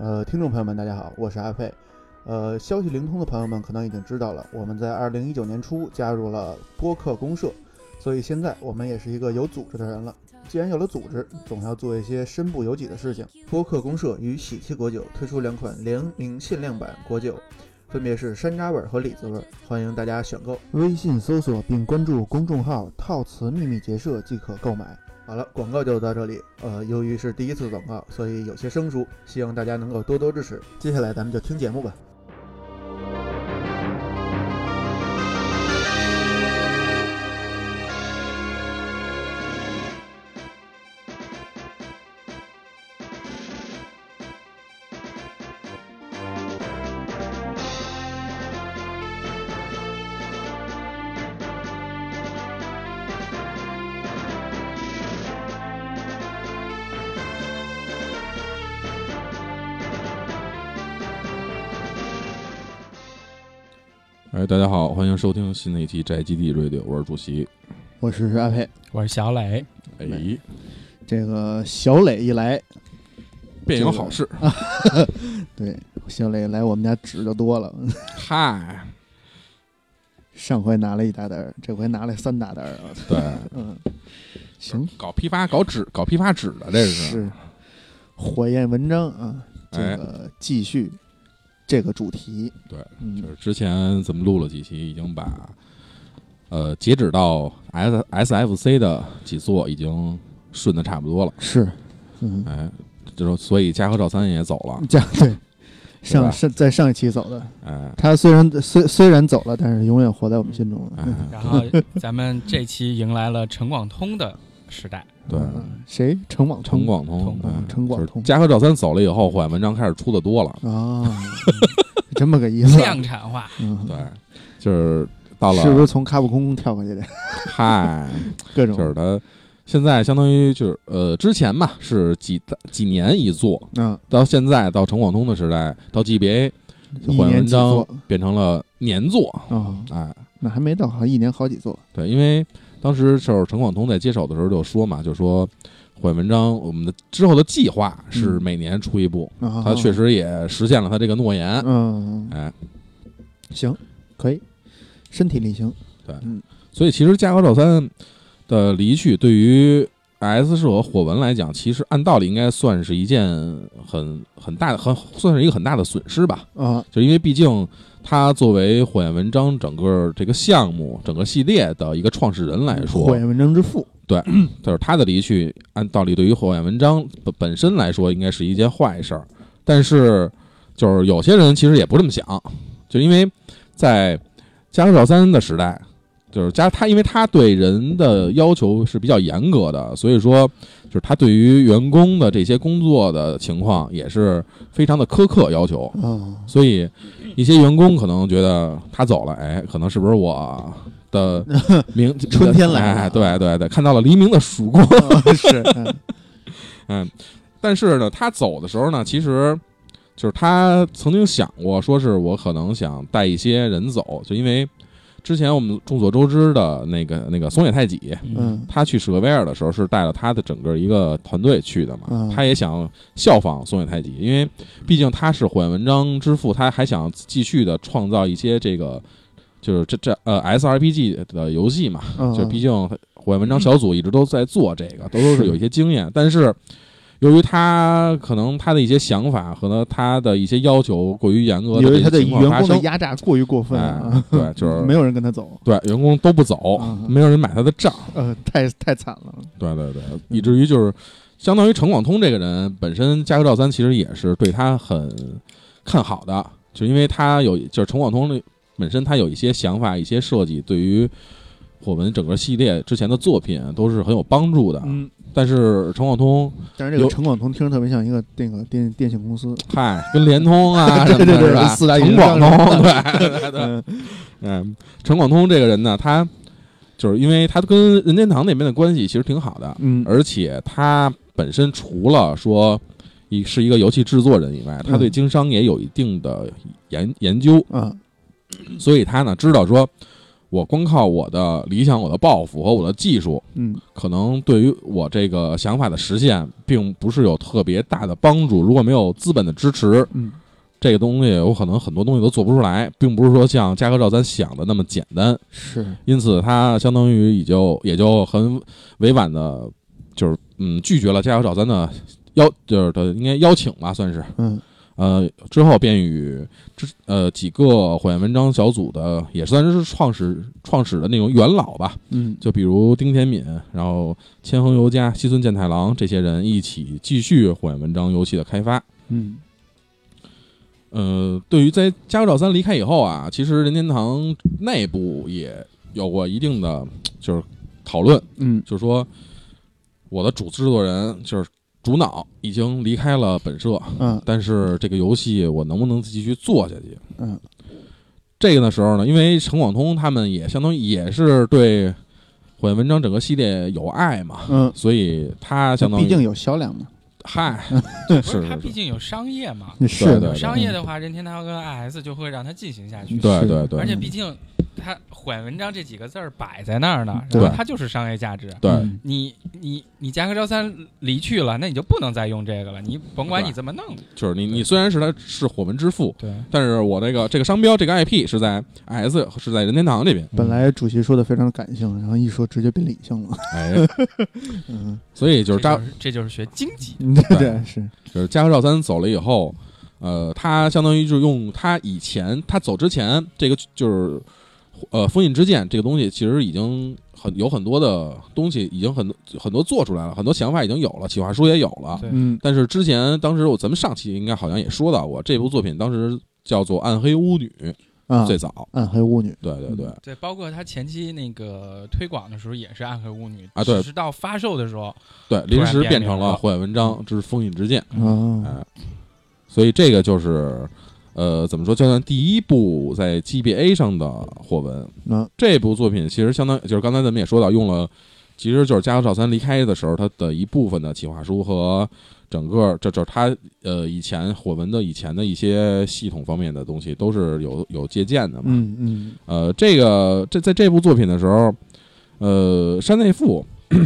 呃，听众朋友们，大家好，我是阿佩。呃，消息灵通的朋友们可能已经知道了，我们在二零一九年初加入了播客公社，所以现在我们也是一个有组织的人了。既然有了组织，总要做一些身不由己的事情。播客公社与喜气果酒推出两款联名限量版果酒，分别是山楂味和李子味，欢迎大家选购。微信搜索并关注公众号“套瓷秘密结社”即可购买。好了，广告就到这里。呃，由于是第一次广告，所以有些生疏，希望大家能够多多支持。接下来咱们就听节目吧。迎收听新的一期宅基地 Radio，我是主席。我是阿佩。我是小磊，哎，这个小磊一来，便有好事啊。对，小磊来我们家纸就多了。嗨，上回拿了一大袋儿，这回拿了三大袋儿啊。对，嗯，行，搞批发、搞纸、搞批发纸的，这是是火焰文章啊。这哎个继续这个主题，对，嗯就是之前咱们录了几期，已经把呃截止到 S S F C 的几座已经顺的差不多了。是，嗯，哎，就是所以嘉禾赵三也走了。这样对。上上在上一期走的，哎他虽然虽虽然走了，但是永远活在我们心中。哎，然后咱们这期迎来了陈广通的时代，对。嗯谁？陈广通陈广通通，对嗯陈广通就是嘉禾赵三走了以后，火焰文章开始出的多了。啊，这么个意思。量产化，嗯，对，就是到了，是不是从卡普空跳过去的？嗨，各种就是他现在相当于就是呃，之前嘛是几几年一做，嗯，到现在到陈广通的时代，到 GBA 一火焰文章变成了年作，啊？哎，那还没到，好一年好几座。对，因为当时就是陈广通在接手的时候就说嘛，就说火焰文章我们的之后的计划是嗯每年出一部，啊，他确实也实现了他这个诺言，嗯，哎，行，可以，身体力行。对。所以其实嘉禾赵三的离去对于 S 是我火纹来讲，其实按道理应该算是一件很很大的、很算是一个很大的损失吧。啊，就因为毕竟他作为火焰文章整个这个项目、整个系列的一个创始人来说火，焰文章之父。对就是他的离去，按道理对于火焰文章本本身来说，应该是一件坏事儿。但是，就是有些人其实也不这么想，就因为在嘉禾赵三的时代，就是加他，因为他对人的要求是比较严格的，所以说，就是他对于员工的这些工作的情况也是非常的苛刻要求。啊，所以一些员工可能觉得他走了，哎，可能是不是我的 明春天来了哎，对对对，看到了黎明的曙光。是，嗯嗯，但是呢，他走的时候呢，其实就是他曾经想过，说是我可能想带一些人走，就因为之前我们众所周知的那个那个松野太己，嗯。他去史克威尔的时候是带了他的整个一个团队去的嘛，嗯。他也想效仿松野太己，因为毕竟他是火焰文章之父，他还想继续的创造一些这个就是这这呃 SRPG 的游戏嘛，嗯。就毕竟火焰文章小组一直都在做这个，都都是是有一些经验，但是。由于他可能他的一些想法和呢他的一些要求过于严格的由于他这些情对员工的压榨过于过分哎啊，对，就是没有人跟他走，对员工都不走，嗯没有人买他的账，呃，太太惨了。对对对，以至于就是相当于陈广通这个人本身，嘉禾赵三其实也是对他很看好的，就因为他有就是陈广通的本身他有一些想法、一些设计，对于我们整个系列之前的作品都是很有帮助的。嗯，但是陈广通，但是这个陈广通听着特别像一个那个电电信公司，嗨，跟联通啊 对对对？四大陈运营商广通，什对对对，嗯嗯，陈广通这个人呢，他就是因为他跟任天堂那边的关系其实挺好的，嗯，而且他本身除了说一是一个游戏制作人以外，他对嗯经商也有一定的研研究，啊，所以他呢知道说我光靠我的理想、我的抱负和我的技术，嗯可能对于我这个想法的实现，并不是有特别大的帮助。如果没有资本的支持，嗯这个东西有可能很多东西都做不出来，并不是说像嘉禾赵三想的那么简单。是因此，他相当于也就也就很委婉的，就是嗯拒绝了嘉禾赵三的邀，就是的应该邀请吧，算是。嗯呃，之后便与之呃几个火焰文章小组的，也算是创始创始的那种元老吧，嗯。就比如丁田敏，然后千恒游家、西村健太郎这些人一起继续火焰文章游戏的开发。嗯。呃，对于在加州赵三离开以后啊，其实任天堂内部也有过一定的就是讨论，嗯。就是说我的主制作人就是主脑已经离开了本社，嗯。但是这个游戏我能不能继续做下去？嗯。这个的时候呢，因为陈广通他们也相当于也是对火焰文章整个系列有爱嘛，嗯，所以他相当于毕竟有销量嘛。嗨，不是是，它是。是，毕竟有商业嘛，是的商业的话，任天堂跟 IS 就会让它进行下去。对对对，而且毕竟它“缓文章”这几个字儿摆在那儿呢，对然后它就是商业价值。对嗯你你你加贺昭三离去了，那你就不能再用这个了。你甭管你怎么弄，就是你你虽然是他是火门之父，对，但是我这个这个商标这个 IP 是在 S 是在任天堂这边，本来主席说的非常感性，然后一说直接变理性了。哎，嗯，所以就是扎这就是这就是学经济。对对是，就是加贺照三走了以后，呃，他相当于就是用他以前他走之前这个就是呃封印之剑这个东西，其实已经很有很多的东西已经很很多做出来了，很多想法已经有了，企划书也有了。嗯但是之前当时我咱们上期应该好像也说到过，这部作品当时叫做《暗黑巫女》，啊，最早，暗黑巫女，对对对。对，包括他前期那个推广的时候也是暗黑巫女啊对只是到发售的时候，对，临时变成了火焰文章之封印之剑，啊，哎，所以这个就是，呃，怎么说，就算第一部在 GBA 上的火纹，那这部作品其实相当，就是刚才咱们也说到，用了，其实就是加贺照三离开的时候，他的一部分的企划书和整个，这就是他呃以前火纹的以前的一些系统方面的东西都是有有借鉴的嘛，嗯嗯。呃，这个这在这部作品的时候，呃，山内富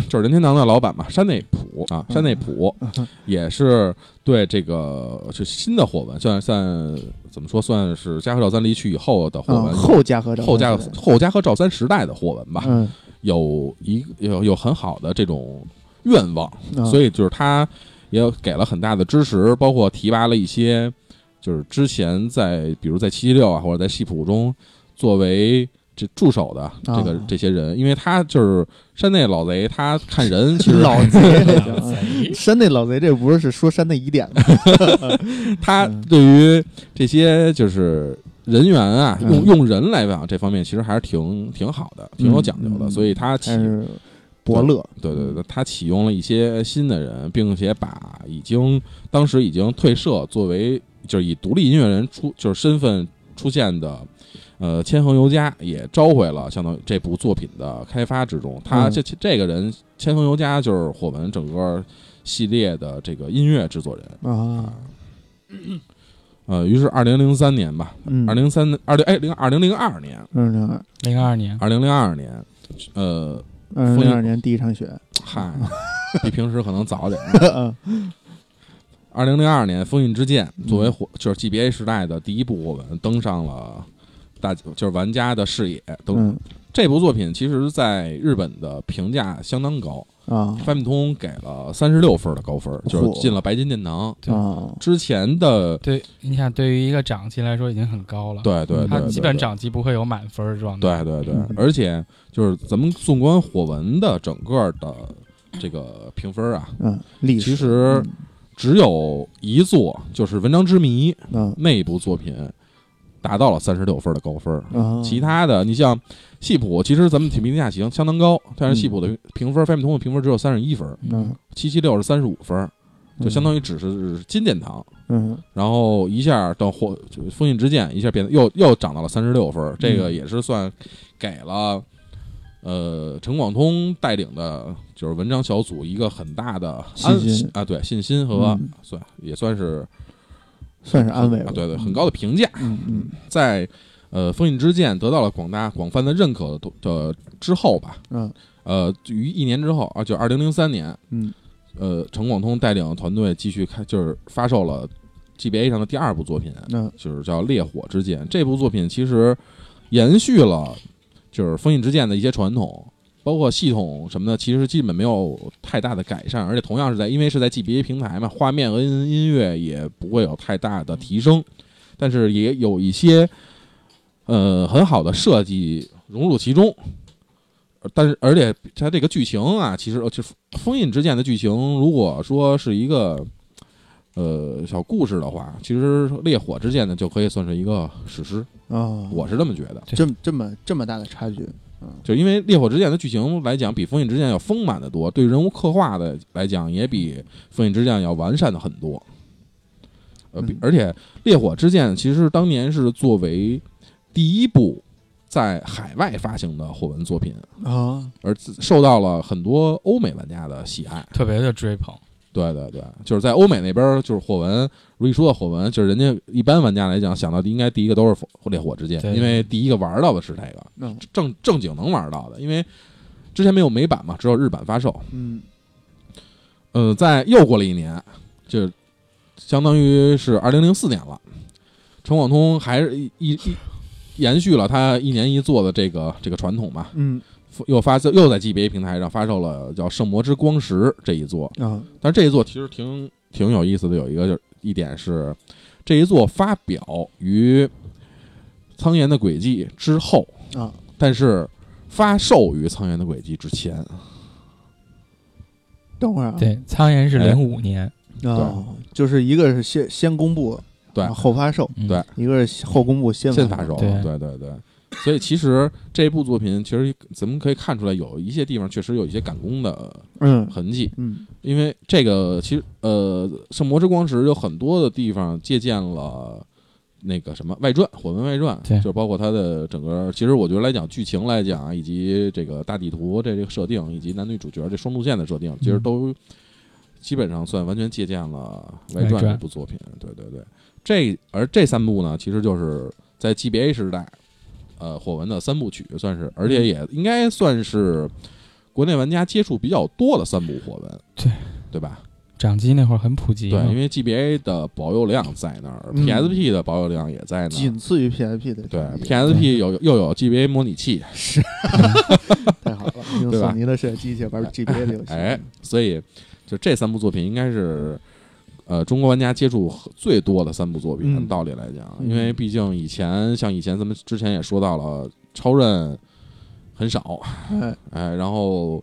就是任天堂的老板嘛，山内普啊，山内普嗯。也是对这个是新的火纹，算算怎么说，算是加贺赵三离去以后的火啊，纹，后加和后加后加贺赵三时代的火纹吧，嗯，有一有有很好的这种愿望，所以以就是他也有给了很大的支持，包括提拔了一些，就是之前在比如在七七六啊或者在戏谱中作为这助手的这个、啊这些人，因为他就是山内老贼，他看人其实老贼 山内老贼这不是是说山内疑点吗？他嗯对于这些就是人员啊，嗯用用人来讲这方面其实还是挺挺好的，挺有讲究的，嗯所以他启伯乐，对对对，他启用了一些新的人，并且把已经当时已经退社作为就是以独立音乐人出就是身份出现的，呃，千恒游家也召回了，相当于这部作品的开发之中。他嗯这这个人千恒游家就是火文整个系列的这个音乐制作人。啊，呃，于是二零零三年吧，嗯，二零三二零哎零二零零二年，二零二。零二年，二零零二年，呃，二零零二年第一场雪，嗨，比平时可能早点。二零零二年，《封印之剑》作为嗯火就是 GBA 时代的第一部火纹，登上了大就是玩家的视野。登、嗯这部作品其实在日本的评价相当高，啊。翻米通给了三十六分的高分，就是进了白金殿堂。对。啊，之前的对，你想对于一个掌机来说已经很高了，对对对对，它基本对。掌机不会有满分儿状态。对对对嗯，而且就是咱们纵观火文的整个的这个评分啊，嗯，历史其实只有一座就是《文章之谜》嗯那部作品达到了三十六分的高分，啊，其他的你像系谱，其实咱们评价行相当高，但是系谱的评分，发米通的评分只有三十一分，嗯。七七六是三十五分，就相当于只是金殿堂。嗯。然后一下到火就封印之剑一下变得又又涨到了三十六分，这个也是算给了呃陈广通带领的就是文章小组一个很大的安信心啊，对信心和嗯。算也算是算是安慰了，啊，对对，很高的评价。嗯嗯在呃，《封印之剑》得到了广大广泛的认可的的之后吧，嗯呃，于一年之后啊，就二零零三年，嗯呃，陈广通带领团队继续开，就是发售了 GBA 上的第二部作品，那就是叫《烈火之剑》。这部作品其实延续了就是《封印之剑》的一些传统，包括系统什么的，其实基本没有太大的改善，而且同样是在因为是在 GBA 平台嘛，画面和音音乐也不会有太大的提升，但是也有一些呃很好的设计融入其中。但是，而且它这个剧情啊，其实呃就《封印之剑》的剧情，如果说是一个呃小故事的话，其实《烈火之剑》呢就可以算是一个史诗，啊，我是这么觉得。这么这么这么大的差距，就因为《烈火之剑》的剧情来讲，比《封印之剑》要丰满的多，对人物刻画的来讲，也比《封印之剑》要完善的很多。呃，而且《烈火之剑》其实当年是作为第一部在海外发行的火纹作品，啊，而受到了很多欧美玩家的喜爱。特别的追捧。对对对，就是在欧美那边，就是火纹。如一说到火纹，就是人家一般玩家来讲，想到的应该第一个都是火烈火之剑，因为第一个玩到的是这个。嗯正正经能玩到的，因为之前没有美版嘛，只有日版发售。嗯呃，在又过了一年，就相当于是二零零四年了。陈广通还是一一一延续了他一年一做的这个这个传统嘛，嗯又发又在 GBA 平台上发售了叫《圣魔之光石》这一座。啊但是这一座其实挺挺有意思的，有一个就是一点是，这一座发表于《苍岩的轨迹》之后，啊，但是发售于《苍岩的轨迹》之前。等会儿啊，对，苍岩是哎零五年，啊，就是一个是先先公布，对后后发售，嗯对一个是后公布先先发售，对对对对。所以其实这部作品，其实咱们可以看出来，有一些地方确实有一些赶工的嗯。痕迹。嗯。因为这个其实呃，《圣魔之光石》有很多的地方借鉴了那个什么外传《火纹外传》，对。就包括它的整个，其实我觉得来讲剧情来讲，以及这个大地图这这个设定，以及男女主角这双路线的设定，其实都基本上算完全借鉴了外传这部作品。对对对，这而这三部呢，其实就是在 GBA 时代，呃，火纹的三部曲算是，而且也应该算是国内玩家接触比较多的三部火纹，对。对吧？掌机那会儿很普及，对，因为 GBA 的保有量在那儿嗯，PSP 的保有量也在那儿。仅次于 PSP 的对，PSP 有又有 GBA 模拟器，是 太好了，用索尼的摄像机去玩 GBA 的游戏，哎，所以就这三部作品应该是呃中国玩家接触最多的三部作品。嗯。按道理来讲，嗯。因为毕竟以前像以前咱们之前也说到了，超任很少，哎，哎，然后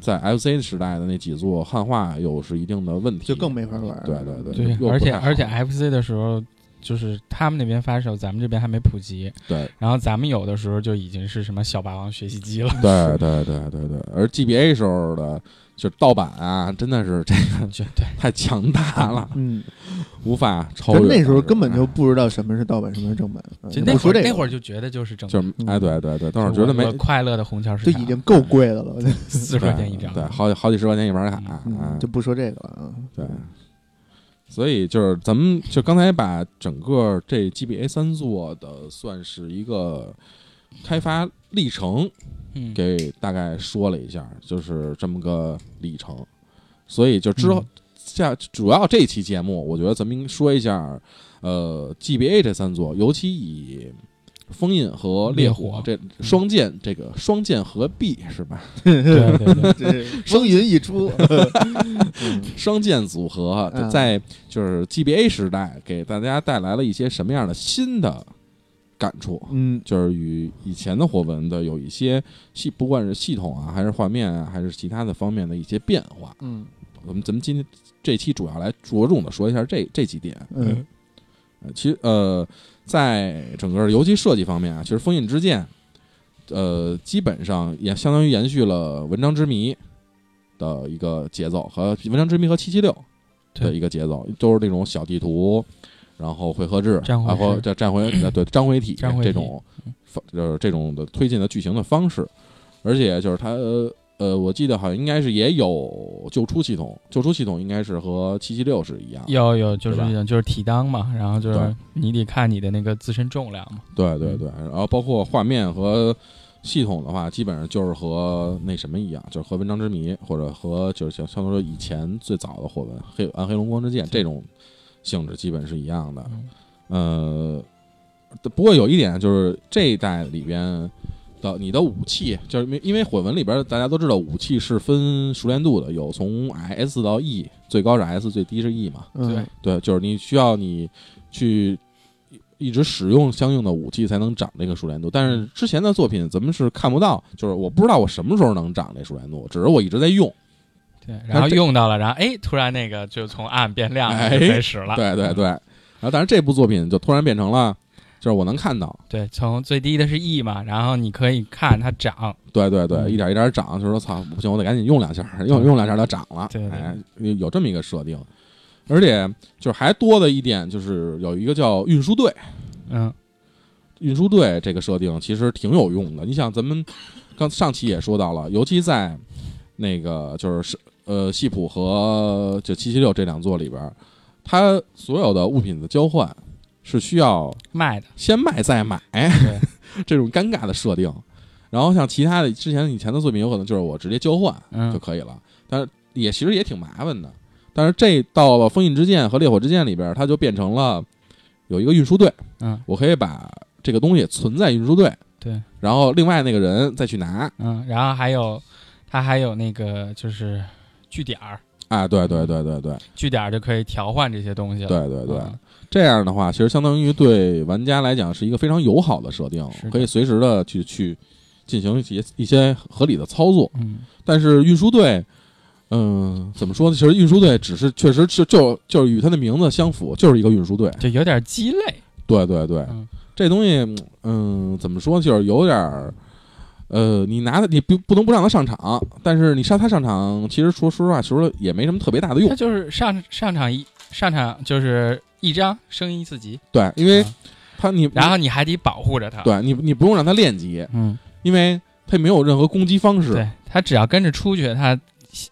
在 FC 时代的那几座汉化又是一定的问题，就更没法玩。对对对，而且而且 FC 的时候，就是他们那边发售，咱们这边还没普及，对。然后咱们有的时候就已经是什么小霸王学习机了，对对对对对，而 GBA 时候的就盗版啊，真的是这个 绝对。太强大了，嗯，无法超越。那时候根本就不知道什么是盗版，什么是正版，啊就那会儿那会儿就觉得就是正就哎，对对对，但是觉得没我快乐的虹桥市场。就已经够贵的了，四十块钱一张，对，好好几十块钱一盘卡，嗯嗯就不说这个了啊。对。所以就是咱们就刚才把整个这 GBA 三座的算是一个开发历程嗯，给大概说了一下，就是这么个历程。所以就之后嗯下主要这期节目，我觉得咱们说一下，呃，GBA 这三座，尤其以封印和烈烈火这双剑这个双剑合璧是吧？对对对，这风云 一出，嗯 双剑组合嗯在就是 GBA 时代给大家带来了一些什么样的新的感触？嗯就是与以前的火纹的有一些系，不管是系统啊，还是画面啊，还是其他的方面的一些变化。嗯我们咱们今天这期主要来着重的说一下这这几点。嗯呃其实呃，在整个游戏设计方面啊，其实《封印之剑》呃，基本上也相当于延续了《文章之谜》的一个节奏和《文章之谜》和七七六的一个节奏，都是那种小地图，然后回合制，战回然后叫战回 呃对章回体这种方就是这种的推进的剧情的方式，而且就是它。呃呃，我记得好像应该是也有救出系统，救出系统应该是和七七六是一样的。有有就是对吧这种就是体当嘛，然后就是你得看你的那个自身重量嘛。对对对，然后包括画面和系统的话，基本上就是和那什么一样，就是和《文章之谜》或者和就是像相当于说以前最早的火纹《黑暗黑龙光之剑》这种性质基本是一样的。呃，不过有一点就是这一代里边的你的武器，就是因为因为火纹里边大家都知道武器是分熟练度的，有从 S 到 E，最高是 S，最低是 E 嘛。嗯对对，就是你需要你去一一直使用相应的武器才能长这个熟练度。但是之前的作品咱们是看不到，就是我不知道我什么时候能长这熟练度，只是我一直在用。对，然后用到了，然后哎，突然那个就从暗变亮了，哎开始了。对对对，然后但是这部作品就突然变成了，就是我能看到，对，从最低的是 E 嘛，然后你可以看它涨，对对对，嗯。一点一点涨，就是说操，不行，我得赶紧用两下，用 用两下它涨了，对对。哎，有这么一个设定。而且就是还多的一点，就是有一个叫运输队，嗯，运输队这个设定其实挺有用的。你想，咱们刚上期也说到了，尤其在那个就是是呃西普和就七七六这两座里边儿，它所有的物品的交换是需要卖的，先卖再买对，这种尴尬的设定。然后像其他的之前以前的作品，有可能就是我直接交换嗯。就可以了，但是也其实也挺麻烦的。但是这到了封印之剑和烈火之剑里边，它就变成了有一个运输队，嗯。我可以把这个东西存在运输队，对，然后另外那个人再去拿。嗯，然后还有它还有那个就是据点儿，啊，对对对对对。据点儿就可以调换这些东西了。对对对，嗯这样的话，其实相当于对玩家来讲是一个非常友好的设定可以随时的去去进行一些一些合理的操作。嗯，但是运输队，嗯，怎么说呢？其实运输队只是确实是就就是与它的名字相符，就是一个运输队。就有点鸡肋。对对对，嗯这东西，嗯，怎么说？就是有点儿，呃，你拿他，你不不能不让他上场，但是你上他上场，其实说说实话，其实也没什么特别大的用他。就是上上场一上场就是一张升一次级，对，因为他你然后你还得保护着他。，对你你不用让他练级，嗯，因为他没有任何攻击方式。对，他只要跟着出去，他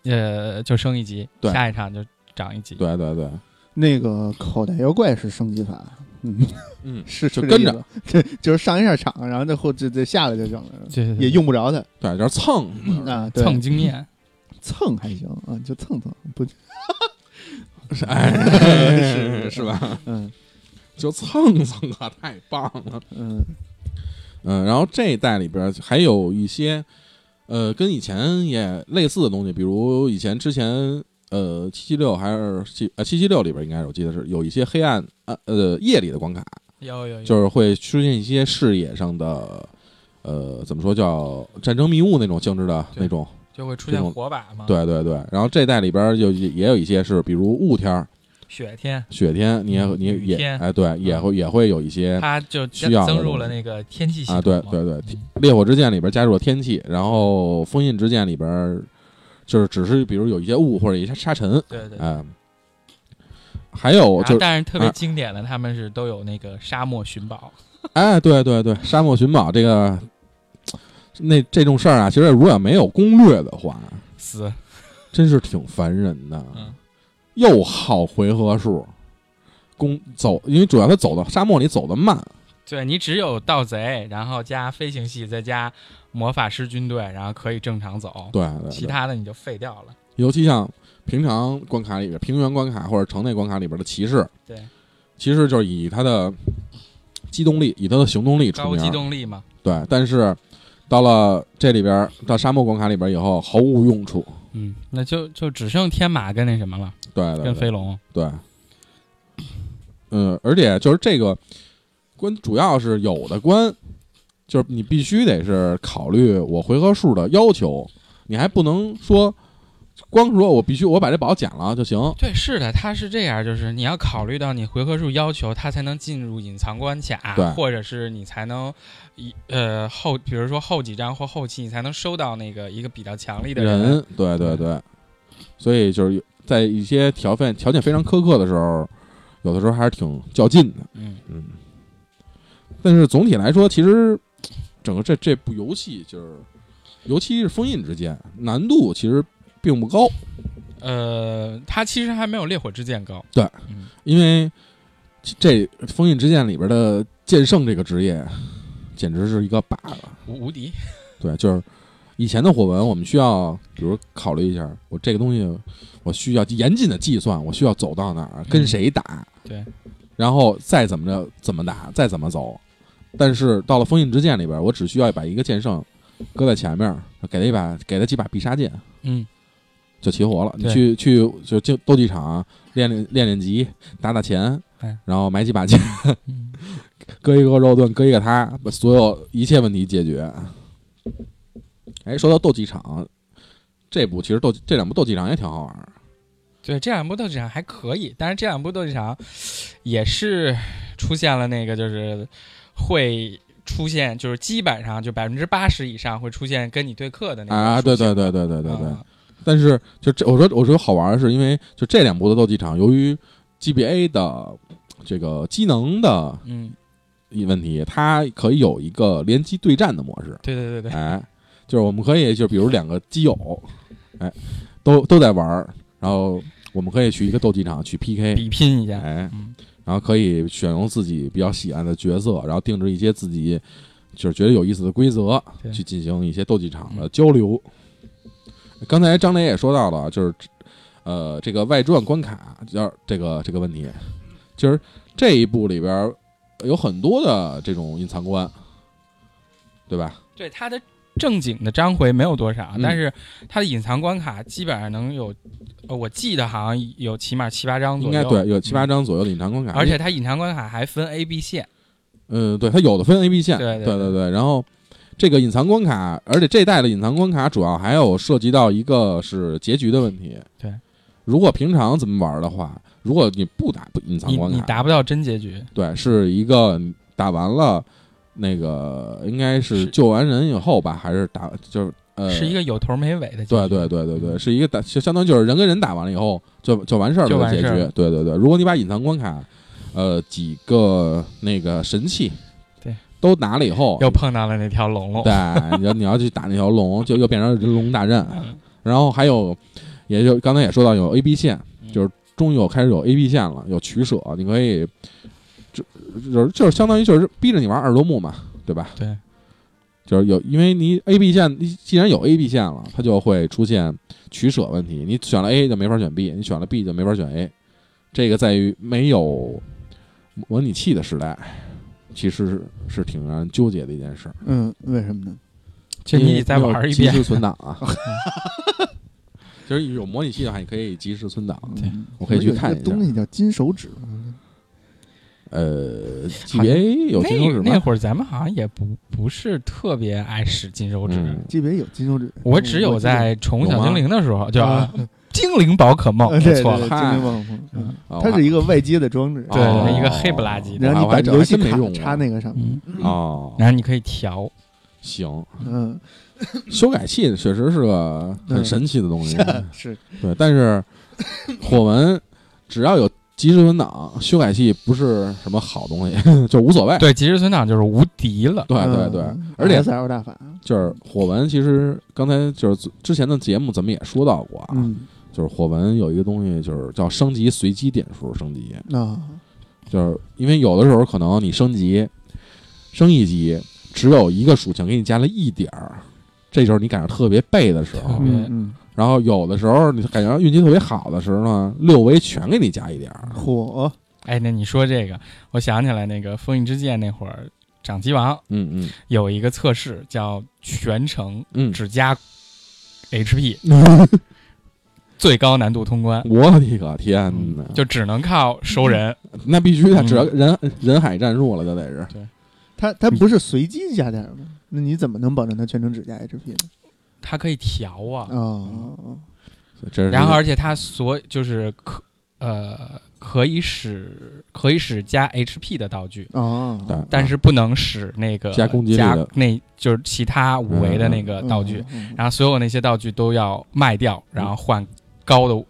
呃就升一级，对。下一场就涨一级。对对对，那个口袋妖怪是升级法，嗯，嗯，是就是跟着。这意思，这 就是上一下场，然后再后这这下来就行了，对对对。也用不着他。对，就是蹭。啊，蹭经验。蹭还行啊，就蹭蹭不，哎，是是吧？嗯。就蹭蹭啊，太棒了。嗯。嗯，然后这一代里边还有一些，呃，跟以前也类似的东西，比如以前之前，呃，七七六还是七呃七七六里边应该是我记得是有一些黑暗呃呃夜里的关卡，有有有，就是会出现一些视野上的，呃，怎么说叫战争迷雾那种性质的那种，就会出现火把嘛。，对对对。然后这代里边就也也有一些是，比如雾天儿、雪天，雪天，你也你也哎对，也会也会有一些它就需要的增入了那个天气系啊，统嘛对对对，烈火之剑里边加入了天气，然后封印之剑里边就是只是比如有一些雾或者一些沙尘，对对。哎，还有就是但是特别啊经典的，他们是都有那个沙漠寻宝，哎，对对对，沙漠寻宝这个那这种事儿啊，其实如果没有攻略的话，死，真是挺烦人的，嗯，又耗回合数。攻走，因为主要他走的沙漠里走的慢，对你只有盗贼，然后加飞行系，再加魔法师军队，然后可以正常走，对对对其他的你就废掉了。尤其像平常关卡里边、平原关卡或者城内关卡里边的骑士，对，骑士就是以他的机动力、以他的行动力出名。高机动力嘛，对，但是到了这里边，到沙漠关卡里边以后，毫无用处。嗯，那就就只剩天马跟那什么了，对对对跟飞龙。对，嗯，而且就是这个关，主要是有的关，就是你必须得是考虑我回合数的要求，你还不能说光说我必须我把这宝捡了就行。对，是的，它是这样，就是你要考虑到你回合数要求，它才能进入隐藏关卡对，或者是你才能一呃后，比如说后几张或后期你才能收到那个一个比较强力的人，对对对，所以就是在一些条件条件非常苛刻的时候，有的时候还是挺较劲的，嗯，嗯。但是总体来说，其实整个这这部游戏就是尤其是封印之剑，难度其实并不高，呃，它其实还没有烈火之剑高。对嗯，因为这封印之剑里边的剑圣这个职业，简直是一个 bug。无无敌。对，就是以前的火纹，我们需要比如考虑一下，我这个东西我需要严谨的计算，我需要走到哪儿，跟谁打，对，然后再怎么着怎么打，再怎么走。但是到了封印之剑里边，我只需要把一个剑圣搁在前面，给他一把，给他几把必杀剑，嗯，就齐活了。你去去就就斗技场练练练练级，打打钱哎，然后买几把剑，嗯搁一个肉盾，割一个他，把所有一切问题解决。哎，说到斗技场，这部其实斗这两部斗技场也挺好玩。对，这两部斗技场还可以，但是这两部斗技场也是出现了那个就是会出现，就是基本上就百分之八十以上会出现跟你对课的那个啊，对对对对对对对。啊但是就这，我说我说好玩儿，是因为就这两部的斗技场，由于 GBA 的这个机能的嗯，一问题，它可以有一个联机对战的模式。对对对对，哎，就是我们可以就比如两个基友，哎，都都在玩儿，然后我们可以去一个斗技场去 PK，比拼一下，哎，嗯，然后可以选用自己比较喜爱的角色，然后定制一些自己就是觉得有意思的规则，对去进行一些斗技场的交流。刚才张磊也说到了，就是呃这个外传关卡要这个这个问题，就是这一部里边有很多的这种隐藏关，对吧？对它的正经的章回没有多少，嗯但是它的隐藏关卡基本上能有，呃，我记得好像有起码七八张左右，应该对，有七八嗯张左右的隐藏关卡，而且它隐藏关卡还分 A、B 线，嗯，对，它有的分 A、B 线，对对对然后这个隐藏关卡，而且这代的隐藏关卡主要还有涉及到一个是结局的问题。对，如果平常怎么玩的话，如果你不打隐藏关卡，你达不到真结局，对，是一个打完了那个应该是是救完人以后吧，还是打就是呃是一个有头没尾的结局。对对对对对，是一个打，就相当于就是人跟人打完了以后就就完事儿的结局。对对对，如果你把隐藏关卡，呃，几个那个神器，对，都拿了以后，又碰到了那条龙龙。对，你要你要去打那条龙，就又变成人龙大战。嗯然后还有，也就刚才也说到有 A B 线，嗯就是终于有开始有 A B 线了，有取舍，你可以，就就是就是相当于就是逼着你玩二周目嘛，对吧？对，就是有，因为你 A B 线，你既然有 A B 线了，它就会出现取舍问题。你选了 A 就没法选 B，你选了 B 就没法选 A。这个在于没有模拟器的时代，其实是是挺让人纠结的一件事。嗯，为什么呢？就你再玩一遍。及时存档啊。就是有模拟器的话，你可以及时存档。对嗯我可以去看一下东西叫金手指，呃，GBA 有金手指吗？那那会儿咱们好像也不不是特别爱使金手指，嗯 GBA 有金手指，我只有在宠物小精灵的时候，就啊精灵宝可梦，呃对对对，我错了，精灵宝可梦，它是一个外接的装置，对哦。一个黑不拉几的。然后你把游戏卡插那个上面，嗯，哦，然后你可以调，行，嗯，修改器确实是个很神奇的东西。是。对，但是火纹只要有即时存档，修改器不是什么好东西，就无所谓。对，即时存档就是无敌了，对对对，嗯。而且 SL 大法，就是火纹，其实刚才就是之前的节目咱们也说到过啊，嗯，就是火纹有一个东西就是叫升级随机点数升级，啊，就是因为有的时候可能你升级升一级只有一个属性给你加了一点儿，这就是你感觉特别背的时候嗯嗯，然后有的时候你感觉运气特别好的时候呢，六维全给你加一点儿。火，哎，那你说这个，我想起来那个封印之剑那会儿，掌机王嗯嗯。有一个测试叫全程嗯，只加 HP，最高难度通关，我的个天哪！就只能靠收人。那必须得嗯只要人人海战术了，就得是。对它它不是随机加点儿吗？那你怎么能保证它全程只加 HP 呢？它可以调啊，哦，这是然后而且它所就是可呃可以使可以使加 HP 的道具，哦，但是不能使那个加攻击力加的那就是其他五维的那个道具，嗯，嗯嗯然后所有那些道具都要卖掉，然后换高的武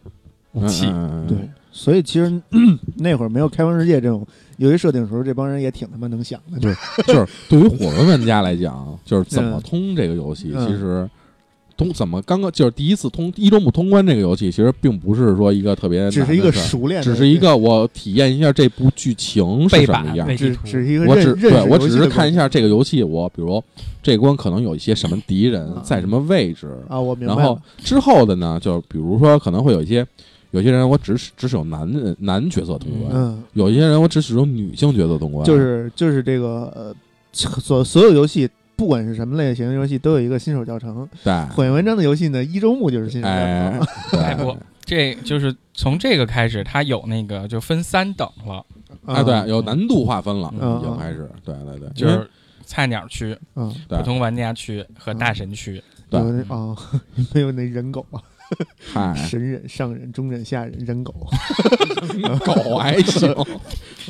器。嗯嗯嗯嗯对，所以其实 那会儿没有开放世界这种游戏设定的时候，这帮人也挺他妈能想的。对就是 对于火纹玩家来讲，就是怎么通这个游戏，嗯其实通怎么刚刚就是第一次通一周目通关这个游戏，其实并不是说一个特别只是一个难的事儿熟练，只是一个我体验一下这部剧情是什么样。只只是一个我只对我只是看一下这个游戏，我比如这关可能有一些什么敌人啊。在什么位置，程啊，我明白然后。之后的呢，就比如说可能会有一些有些人我只使只使用男人男角色通关，嗯，有一些人我只使用女性角色通关，就是就是这个呃，所所有游戏。不管是什么类型的游戏，都有一个新手教程。对，火焰文章的游戏呢，一周目就是新手教哎程。哎对。不，这就是从这个开始，它有那个就分三等了，啊，对，有难度划分了，嗯。已经开始，对对对，就是菜鸟区、嗯，对。普通玩家区和大神区。对。啊，没有那人狗啊，嗨，神人、上人、中人、下人、人狗，狗还行，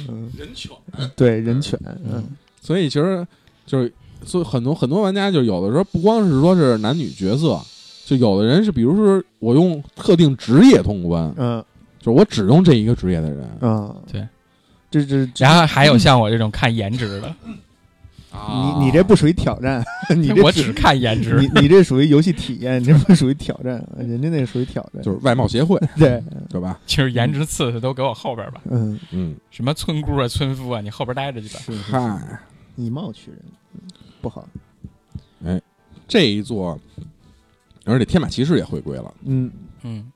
嗯，人犬，对，人犬，嗯。所以其实就是，所以很多很多玩家就有的时候不光是说是男女角色，就有的人是比如说我用特定职业通关，嗯。就是我只用这一个职业的人。嗯，对，这这这。然后还有像我这种看颜值的，啊你你这不属于挑战，你这我只看颜值。你。你这属于游戏体验，你这不属于挑战，人家那属于挑战，就是外貌协会，对，对吧？其实颜值次次都给我后边吧，嗯，嗯，什么村姑啊、村夫啊，你后边待着去吧。嗨，以貌取人，嗯不好，哎这一座，而且天马骑士也回归了。嗯。嗯，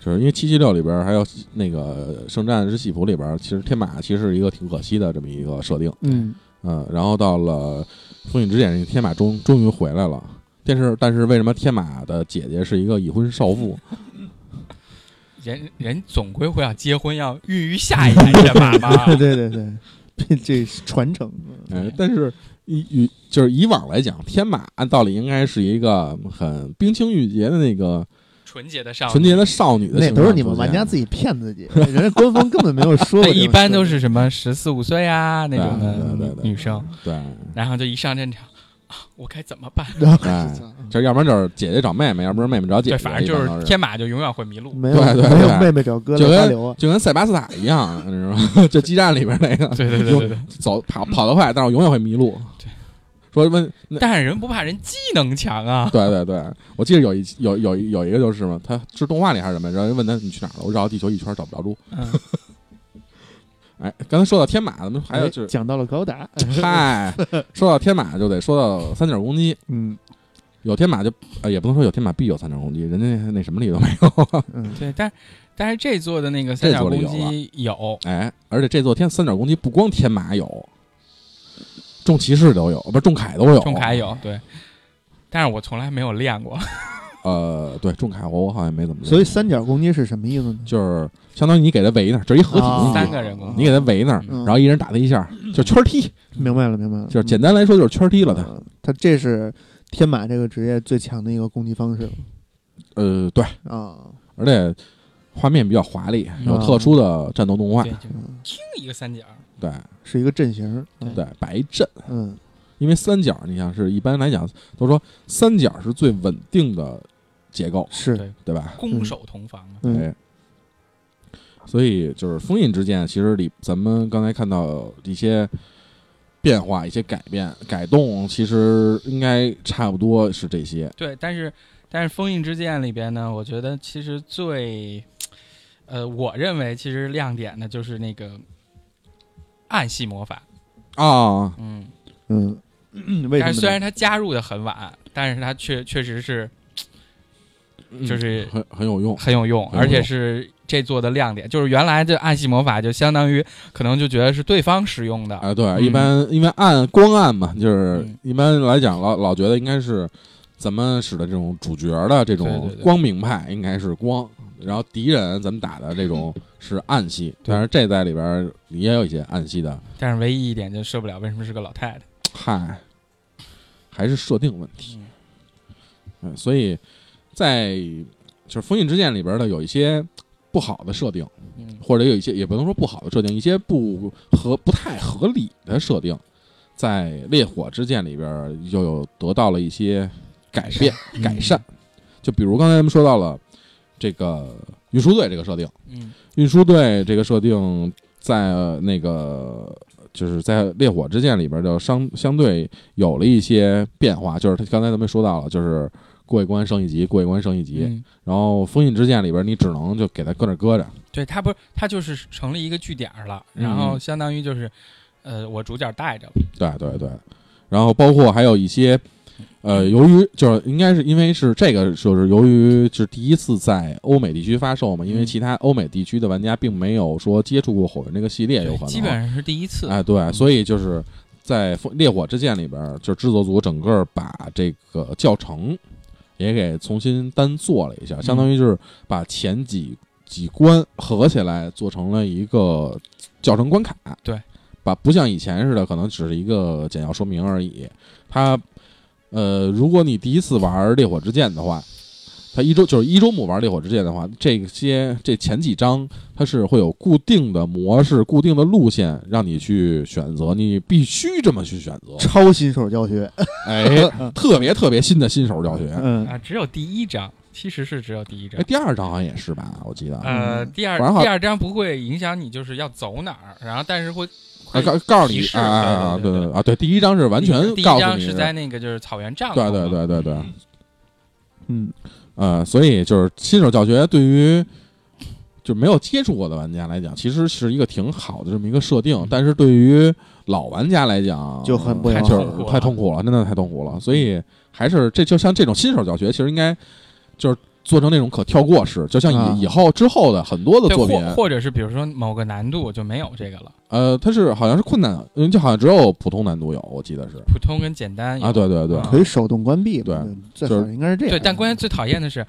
就是因为七七六里边还有那个圣战之戏服里边，其实天马其实是一个挺可惜的这么一个设定，嗯嗯，然后到了风影之眼，天马终终于回来了。但是但是为什么天马的姐姐是一个已婚少妇？人人总归会要结婚，要孕育下一代天马嘛。对对对对，这是传承，嗯哎，但是以以就是以往来讲，天马按道理应该是一个很冰清玉洁的那个纯洁的少女，纯洁的少女的那形象都是你们玩家自己骗自己，人家官方根本没有 说过一般都是什么十四五岁啊那种对对对的对女生，对，然后就一上战场，啊，我该怎么办？然 后哎就要不然就是姐姐找妹妹，要不然妹妹找姐姐，对，反正就是是天马就永远会迷路。没有对对没有对妹妹找哥就跟就跟塞巴斯塔一样，你知道吗？就激战里边那个，对对对对对，走跑跑得快，但是我永远会迷路。对，说问那但是人不怕人技能强啊。对对对，我记得有一有有有一个就是嘛，他是动画里还是什么，然后人问他你去哪儿了，我绕地球一圈找不着路。嗯，哎，刚才说到天马，咱们还有就是，哎讲到了高达，嗨，说到天马就得说到三角攻击，嗯有天马就呃也不能说有天马必有三角攻击，人家那那什么里都没有。嗯，对，但但是这座的那个三角攻击有，哎，而且这座天三角攻击不光天马有，重骑士都有，不是重铠都有，重铠有对，但是我从来没有练过。呃，对，重铠我我好像没怎么练，所以三角攻击是什么意思呢？就是相当于你给他围那儿，这是一合体攻击，啊。三个人攻击你给他围那儿，嗯。然后一人打他一下，就圈踢，明白了，明白了，就是简单来说就是圈踢了他。嗯。他这是天马这个职业最强的一个攻击方式呃，对，啊，而且画面比较华丽，有特殊的战斗动画。听一个三角，对是一个阵型，嗯对，摆一阵。嗯因为三角，你想是一般来讲都说三角是最稳定的结构，是，对，对吧？攻守同防嘛。嗯哎，所以就是封印之剑，其实里咱们刚才看到一些变化、一些改变、改动，其实应该差不多是这些。对，但是但是封印之剑里边呢，我觉得其实最，呃，我认为其实亮点呢就是那个暗系魔法，啊，嗯，嗯，为什么呢？但是虽然他加入的很晚，但是他确确实是就是很很有用，很有用，很有用。而且是这座的亮点。就是原来这暗系魔法就相当于可能就觉得是对方使用的，啊，对，嗯。一般因为暗光暗嘛，就是嗯。一般来讲老老觉得应该是咱们使的这种主角的这种光明派应该是光，然后敌人咱们打的这种是暗系，对。但是这在里边儿也有一些暗系的，但是唯一一点就受不了，为什么是个老太太？嗨，还是设定问题。嗯。嗯，所以在就是《封印之剑》里边的有一些不好的设定，嗯，或者有一些也不能说不好的设定，一些不合不太合理的设定，在《烈火之剑》里边又有得到了一些改变嗯改善。就比如刚才咱们说到了这个运输队这个设定，嗯运输队这个设定在呃那个就是在《烈火之剑》里边就相相对有了一些变化，就是他刚才咱们说到了，就是过一关升一级，过一关升一级。嗯，然后封印之剑里边，你只能就给它搁那儿搁着。对，它不是它就是成了一个据点了，嗯然后相当于就是，呃，我主角带着了，对对对，然后包括还有一些，呃，由于就是应该是因为是这个，就是由于是第一次在欧美地区发售嘛，因为嗯其他欧美地区的玩家并没有说接触过火云这个系列，有可能基本上是第一次。哎，对，所以就是在《烈火之剑》里边，就制作组整个把这个教程也给重新单做了一下，相当于就是把前几几关合起来做成了一个教程关卡。对，把不像以前似的，可能只是一个简要说明而已。它，呃，如果你第一次玩《烈火之剑》的话，它一周就是一周目玩《烈火之剑》的话，这些这前几章它是会有固定的模式、固定的路线让你去选择，你必须这么去选择。超新手教学，哎，特别特别新的新手教学。嗯啊，只有第一章，其实是只有第一章哎，。第二章好像也是吧？我记得。呃，第二第二章不会影响你，就是要走哪儿，然后但是会啊，告告诉你啊啊啊！对对对对啊，对，第一章是完全第一告诉你章是在那个就是草原帐篷对嘛，对对对。对，嗯，呃，所以就是新手教学对于就没有接触过的玩家来讲，其实是一个挺好的这么一个设定，但是对于老玩家来讲就很不太就是了。太痛苦了，真的太痛苦了。所以还是这就像这种新手教学，其实应该就是做成那种可跳过式，就像啊。以以后之后的很多的对，作品。或，者是比如说某个难度就没有这个了，呃，它是好像是困难，嗯，就好像只有普通难度有，我记得是。普通跟简单啊，对对对，啊。可以手动关闭，对。最就是好应该是这样。对，但关键最讨厌的是，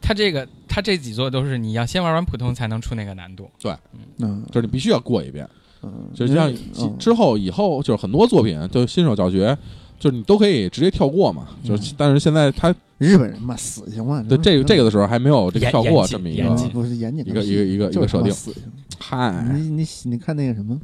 它这个它这几座都是你要先玩完普通才能出那个难度，对。嗯。就是你必须要过一遍。嗯，就像嗯。之后以后就是很多作品，就新手教学，就是你都可以直接跳过嘛。就是但是现在他日本人嘛死性嘛，对这个这个的时候还没有这个跳过这么一个不是严谨一个一个一个一个设定。嗨，你你你看那个什么，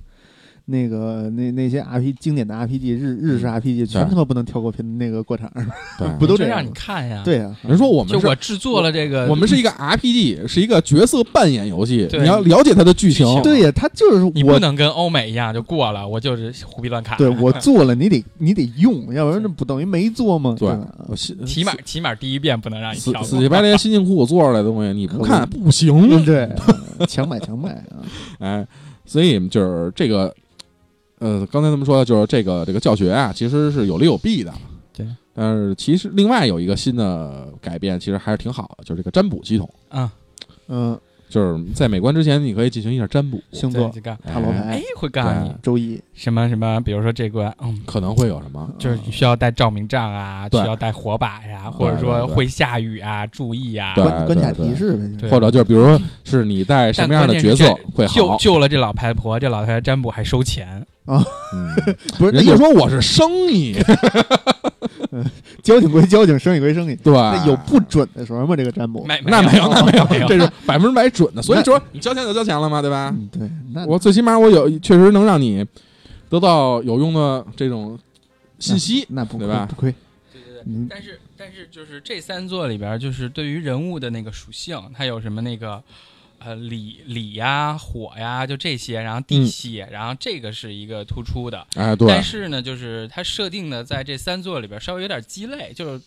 那个那那些 RPG 经典的 RPG 日日式 RPG 全他妈不能跳过片那个过场，对，不都这样就让你看呀。，对呀，人说我们就是我制作了这个，我们是一个 RPG，是一个角色扮演游戏，你要了解它的剧情对呀，它就是我你不能跟欧美一样就过了，我就是胡逼乱看。对我 做了，你得你得用，要不然这不等于没做吗？对我起起码起码第一遍不能让你死跳。死乞白赖辛辛苦苦做出来的东西，你不看不嗯行。对，强买强卖啊，哎，所以就是这个，呃，刚才咱们说的就是这个这个教学啊，其实是有利有弊的。对，但是其实另外有一个新的改变，其实还是挺好的，就是这个占卜系统。啊，嗯，就是在美关之前，你可以进行一下占卜，星座。塔罗哎哎、会告诉你。对。周易，什么什么，比如说这关，嗯，可能会有什么。就是需要带照明杖啊，需要带火把呀，对或者说会下雨啊，注意啊。关关卡提示呗，或者就是比如说是你带什么样的角色会好，救救了这老太婆，这老太太占卜还收钱，嗯，不是人家说我是生意，交警归交警，生意归生意，对，那有不准的时候吗？这个占卜，没那没有，那没有，没有这是百分之百准的。所以说，你交钱就交钱了嘛，对吧？嗯，对，那我最起码我有确实能让你得到有用的这种信息，那不对吧不亏，对对对。嗯，但是但是就是这三座里边，就是对于人物的那个属性，它有什么那个呃锂锂呀、火呀，就这些，然后地系，然后这个是一个突出的。哎，对，但是呢，就是它设定的在这三座里边稍微有点鸡肋，就是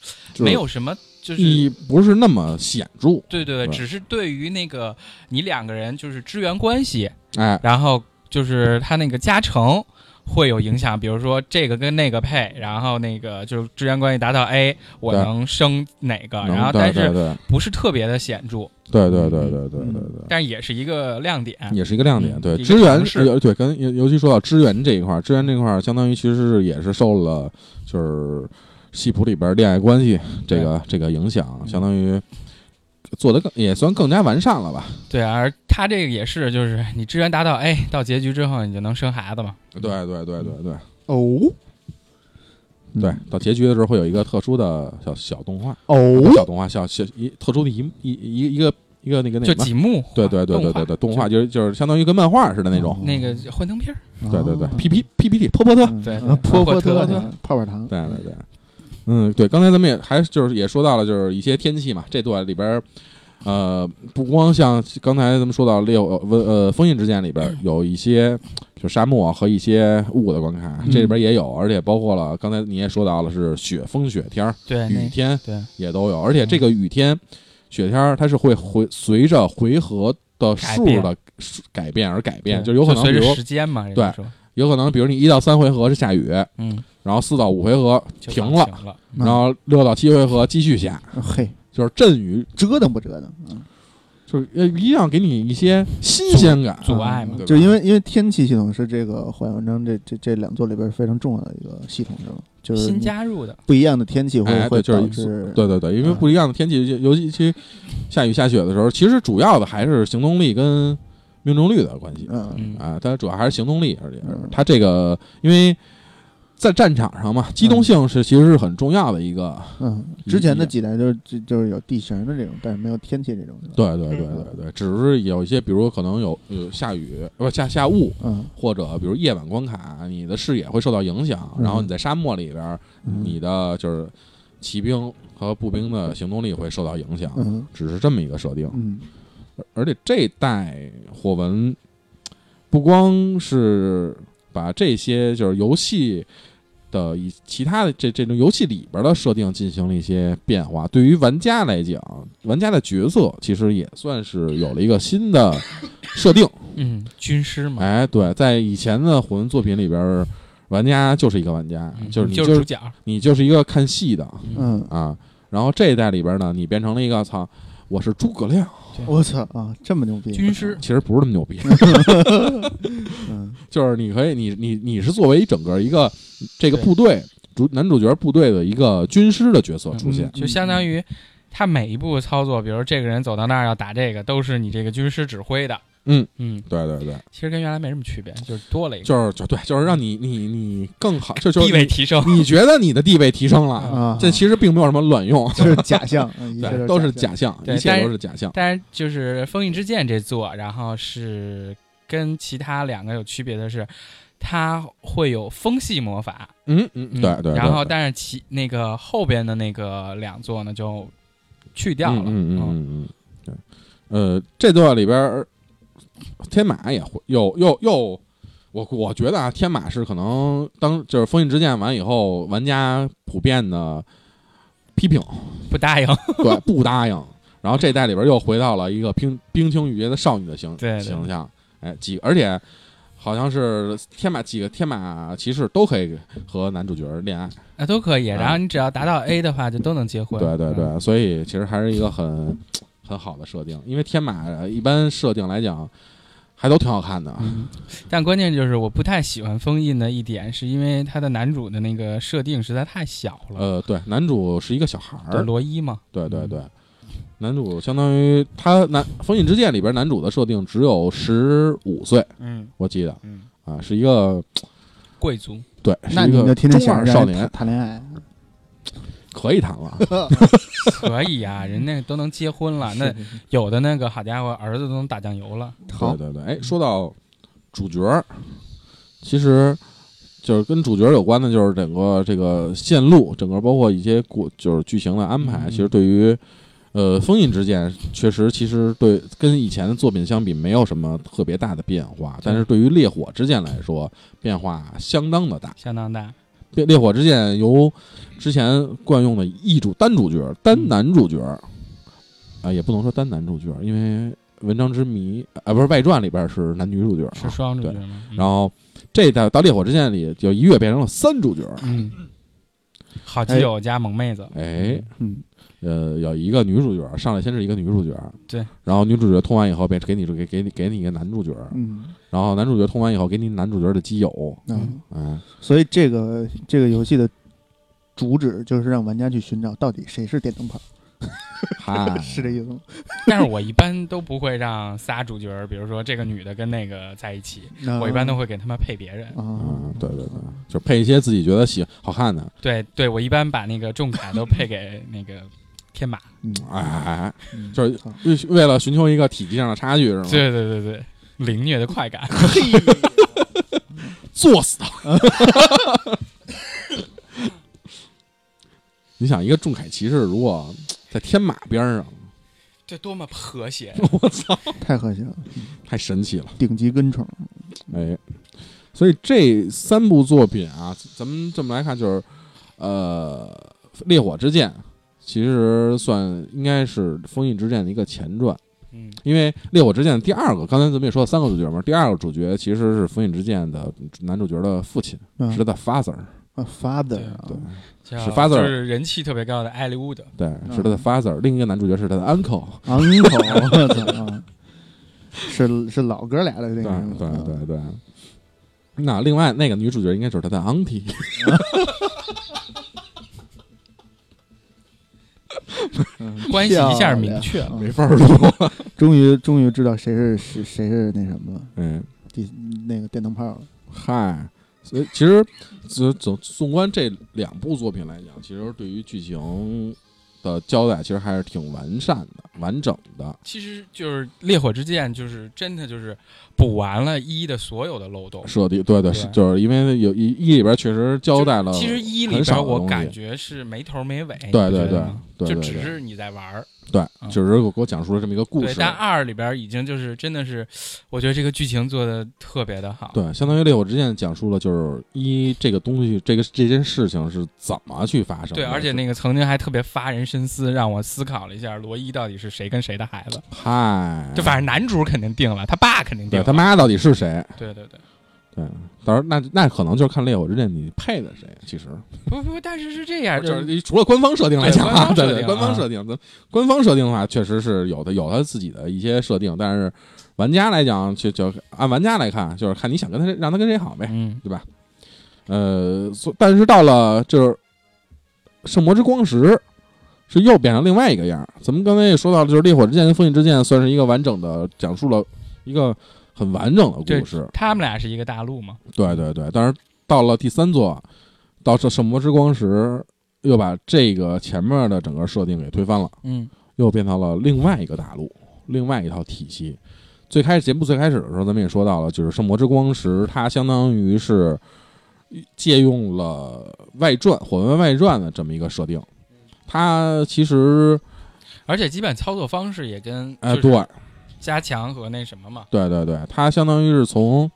没有什么就是意义不是那么显著，对对对，对只是对于那个你两个人就是支援关系，哎，然后就是他那个加成会有影响，比如说这个跟那个配，然后那个就是支援关系达到 A，我能升哪个，然后但是不是特别的显著，对对对对对对对。但也是一个亮点。也是一个亮点，对支援尝试呃对，跟尤尤其说到支援这一块儿，支援这块儿相当于其实是也是受了就是戏谱里边恋爱关系这个这个影响，相当于做的更也算更加完善了吧？对，而他这个也是，就是你支援达到 A 到结局之后，你就能生孩子嘛。对对对对对哦，对，到结局的时候会有一个特殊的小小动画，哦，小动画小小一特殊的一一一一个一个那个那就什么几幕，对对对对动画对对，动画就是就是相当于跟漫画似的那种，那个幻灯片儿，对对对哦，P P P P T 泼泼特，嗯对嗯泼泼特泡泡糖，对对对，嗯，对，刚才咱们也还就是也说到了，就是一些天气嘛，这段里边呃，不光像刚才咱们说到烈火温呃封印之剑里边有一些就沙漠和一些雾的观看，嗯这里边也有，而且包括了刚才你也说到了是雪风雪天儿、对，雨天对，也都有，而且这个雨天、雪天儿它是会回随着回合的数的改变而改变，就有可能随着时间嘛，对有可能比如你一到三回合是下雨，嗯，然后四到五回合停了，停了，然后六到七回合继续下，嘿，就是阵雨，折腾不折腾？嗯就是呃一定要给你一些新鲜感。阻碍嘛就因为因为天气系统是这个《火焰文章》这这这两座里边非常重要的一个系统，是吧？就是新加入的，不一样的天气会会哎对就是导致对对对，因为嗯不一样的天气，尤尤其下雨下雪的时候，其实主要的还是行动力跟命中率的关系嗯。嗯啊，它主要还是行动力，而且嗯。它这个因为在战场上嘛，机动性是其实是很重要的一个。嗯，之前的几代就是就就是有地形的这种，但是没有天气这种，对对对对对，只是有一些，比如可能有有下雨，不下下雾，嗯。或者比如夜晚关卡，你的视野会受到影响，嗯。然后你在沙漠里边你的就是骑兵和步兵的行动力会受到影响，嗯。只是这么一个设定。嗯而且这一代火纹不光是把这些就是游戏的以其他的这这种游戏里边的设定进行了一些变化，对于玩家来讲，玩家的角色其实也算是有了一个新的设定。嗯，军师嘛，哎，对，在以前的火纹作品里边，玩家就是一个玩家，嗯就是你就是就是主角，你就是一个看戏的嗯，啊。然后这一代里边呢，你变成了一个操，我是诸葛亮，我操啊，这么牛逼！军师，其实不是那么牛逼，嗯。就是你可以，你你你是作为一整个一个这个部队主男主角部队的一个军师的角色出现。嗯，就相当于他每一步操作，比如这个人走到那儿要打这个，都是你这个军师指挥的。嗯嗯，对对对，其实跟原来没什么区别，就是多了一个就是就对，就是让你你你更好，就就是地位提升。你觉得你的地位提升了，啊，这其实并没有什么卵用，这是假象，对，都是假假象，对一切都是假象。但是就是《封印之剑》这座，然后是跟其他两个有区别的是，它会有风系魔法，嗯嗯，嗯对对。然后但是其那个后边的那个两座呢就去掉了。嗯嗯嗯嗯嗯，对，呃，这座里边儿天马也会又又又，我我觉得啊，天马是可能当就是封印之剑完以后，玩家普遍的批评，不答应。对，不答应。然后这代里边又回到了一个冰冰清玉洁的少女的形形象，哎，几而且好像是天马几个天马骑士都可以和男主角恋爱，啊都可以，啊然后你只要达到 A 的话，就都能结婚。对对对，嗯所以其实还是一个很很好的设定，因为天马呃一般设定来讲还都挺好看的。嗯，但关键就是我不太喜欢封印的一点，是因为他的男主的那个设定实在太小了。呃，对，男主是一个小孩，儿，罗伊嘛，对对对，男主相当于他男《封印之剑》里边男主的设定只有十五岁，嗯我记得嗯，啊，是一个贵族，对，是那你一个就天天想着少年，谈恋爱，可以谈了。可以呀、人那都能结婚了，那有的那个好家伙，儿子都能打酱油了。对，对对，哎，说到主角儿，其实就是跟主角有关的，就是整个这个线路，整个包括一些故就是剧情的安排，嗯其实对于呃封印之剑，确实其实对跟以前的作品相比没有什么特别大的变化，但是对于烈火之剑来说，变化相当的大。相当大，烈烈火之剑由之前惯用的一主单主角、单男主角，啊、也不能说单男主角，因为《文章之谜》啊，不是外传里边是男女主角啊，是双主角对。吗？嗯。然后这到到烈火之剑里就一跃变成了三主角，嗯，好基友加萌妹子，哎，嗯。呃，有一个女主角上来先是一个女主角，对，然后女主角通完以后变给你给给你给你一个男主角，嗯。然后男主角通完以后给你男主角的基友，嗯，哎，所以这个这个游戏的主旨就是让玩家去寻找到底谁是电灯泡，嗨，是这意思吗？但是我一般都不会让仨主角，比如说这个女的跟那个在一起，我一般都会给他们配别人。啊嗯，，对对对，就配一些自己觉得喜好看的，对对，我一般把那个重卡都配给那个天马。嗯，哎哎哎，嗯就是好为为了寻求一个体积上的差距是吗？对对对对，凌虐的快感。作死他！你想，一个重铠骑士如果在天马边上，这多么和谐！我操，太和谐了，太神奇了！顶级跟宠。哎，所以这三部作品啊，咱们这么来看，就是呃，《烈火之剑》其实算应该是《封印之剑》的一个前传，嗯，因为《烈火之剑》的第二个，刚才咱们也说了三个主角嘛，第二个主角其实是《封印之剑》的男主角的父亲，嗯是他的 father，啊，father 对是 father 就是人气特别高的艾利乌德。对，是他的 father，另一个男主角是他的 uncle，，uncle，我操。啊，是是老哥俩的那对个，嗯对对对。那另外那个女主角应该就是他的 auntie，嗯。关系一下明确了。嗯。没法说。终于终于知道谁是谁谁是那什么了，嗯，第那个电灯泡了。嗨，所以其实总总纵观这两部作品来讲，其实对于剧情的交代其实还是挺完善的、完整的。其实就是《烈火之剑》，就是真的就是补完了一的所有的漏洞。设定对对，就是因为有一一里边确实交代了，其实一里边我感觉是没头没尾，对你不对就对对对只是你在玩儿。对，嗯只是给我讲述了这么一个故对，事。但二里边已经就是真的是，我觉得这个剧情做的特别的好。对，相当于《烈火之剑》讲述了就是一这个东西，这个这件事情是怎么去发生的。对，而且那个曾经还特别发人深思，让我思考了一下，罗伊到底是谁跟谁的孩子。嗨，就反正男主肯定定了，他爸肯定定了。对他妈到底是谁？对对对，对，到时候那那可能就是看《烈火之剑》你配的谁，其实不不，但是是这样，就是是除了官方设定来讲啊，对对，官方设定官方啊设定，咱官方设定的话，确实是有的，有他自己的一些设定，但是玩家来讲，就就按玩家来看，就是看你想跟他让他跟谁好呗，嗯，对吧？呃，所但是到了就是圣魔之光石，是又变成另外一个样儿。咱们刚才也说到了，就是烈火之剑跟封印之剑算是一个完整的讲述了一个很完整的故事。他们俩是一个大陆吗。对对对，但是到了第三座，到这圣魔之光时，又把这个前面的整个设定给推翻了，嗯又变到了另外一个大陆，另外一套体系。最开始节目最开始的时候，咱们也说到了，就是圣魔之光时，它相当于是借用了外传《火纹外传》的这么一个设定。它其实，而且基本操作方式也跟哎，就是对，加强和那什么嘛。对对对，它相当于是从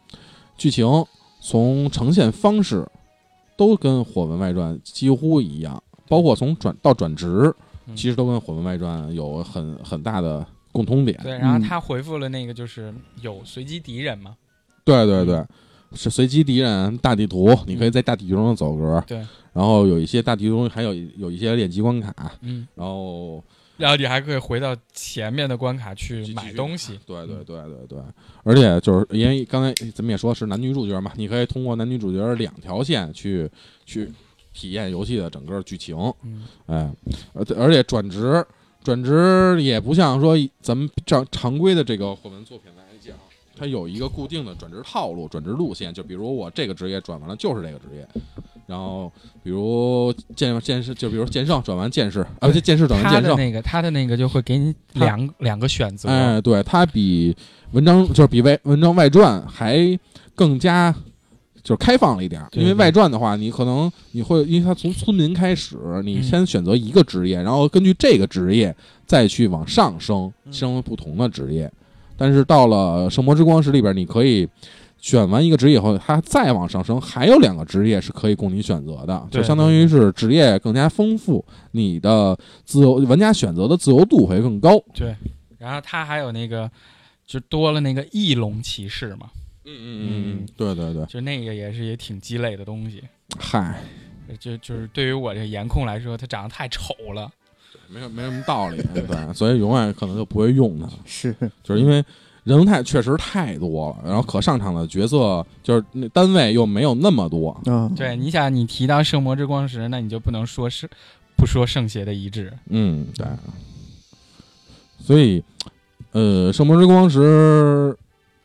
剧情、从呈现方式都跟《火纹外传》几乎一样，包括从转到转职，嗯其实都跟《火纹外传》有很很大的共通点。对，然后嗯他回复了那个就是有随机敌人嘛。对对对，是随机敌人大地图，你可以在大地图中走格。对，然后有一些大地图中还有有一些练级关卡，嗯，然后然后你还可以回到前面的关卡去买东西。对对对对对，而且就是因为刚才咱们也说是男女主角嘛，你可以通过男女主角两条线去去体验游戏的整个剧情。嗯，哎，而而且转职转职也不像说咱们常常规的这个火纹作品来讲，它有一个固定的转职套路、转职路线。就比如我这个职业转完了就是这个职业，然后比如剑剑士，就比如剑圣转完剑士，啊，不，剑士转完剑圣，他的那个他的那个就会给你两两个选择。哎，对，他比文章就是比外文章外传还更加就是开放了一点儿，因为外传的话，你可能你会因为它从村民开始，你嗯先选择一个职业，然后根据这个职业再去往上升，嗯升为不同的职业。但是到了圣魔之光石里边，你可以选完一个职业以后，它再往上升，还有两个职业是可以供你选择的，就相当于是职业更加丰富，你的自由玩家选择的自由度会更高。对，然后它还有那个就多了那个翼龙骑士嘛，嗯嗯嗯，对对对，就那个也是也挺鸡肋的东西。嗨，就就是对于我这颜控来说，它长得太丑了。没有没什么道理，对，所以永远可能就不会用它，是就是因为人物太确实太多了，然后可上场的角色就是那单位又没有那么多，嗯，对，你想你提到圣魔之光时，那你就不能说是不说圣邪的一致。嗯，对，所以呃，圣魔之光时，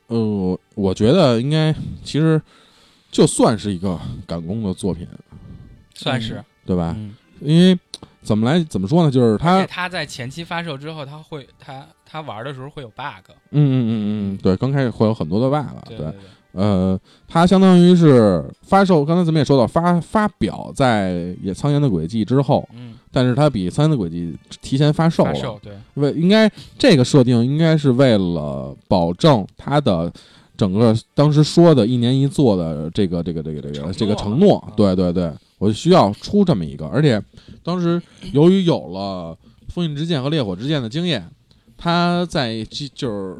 呃，我觉得应该其实就算是一个赶工的作品，算是，对吧？嗯，因为怎么来怎么说呢，就是它它在前期发售之后，他会他他玩的时候会有 bug，嗯嗯嗯嗯，对，刚开始会有很多的 bug，对呃，它相当于是发售，刚才咱们也说到发发表在也苍岩的轨迹之后，嗯，但是它比苍岩的轨迹提前发售了，发售对，为应该这个设定应该是为了保证它的整个当时说的一年一做的这个这个这个这个这个承诺嗯，对对对，我需要出这么一个，而且当时由于有了封印之剑和烈火之剑的经验，他在机就是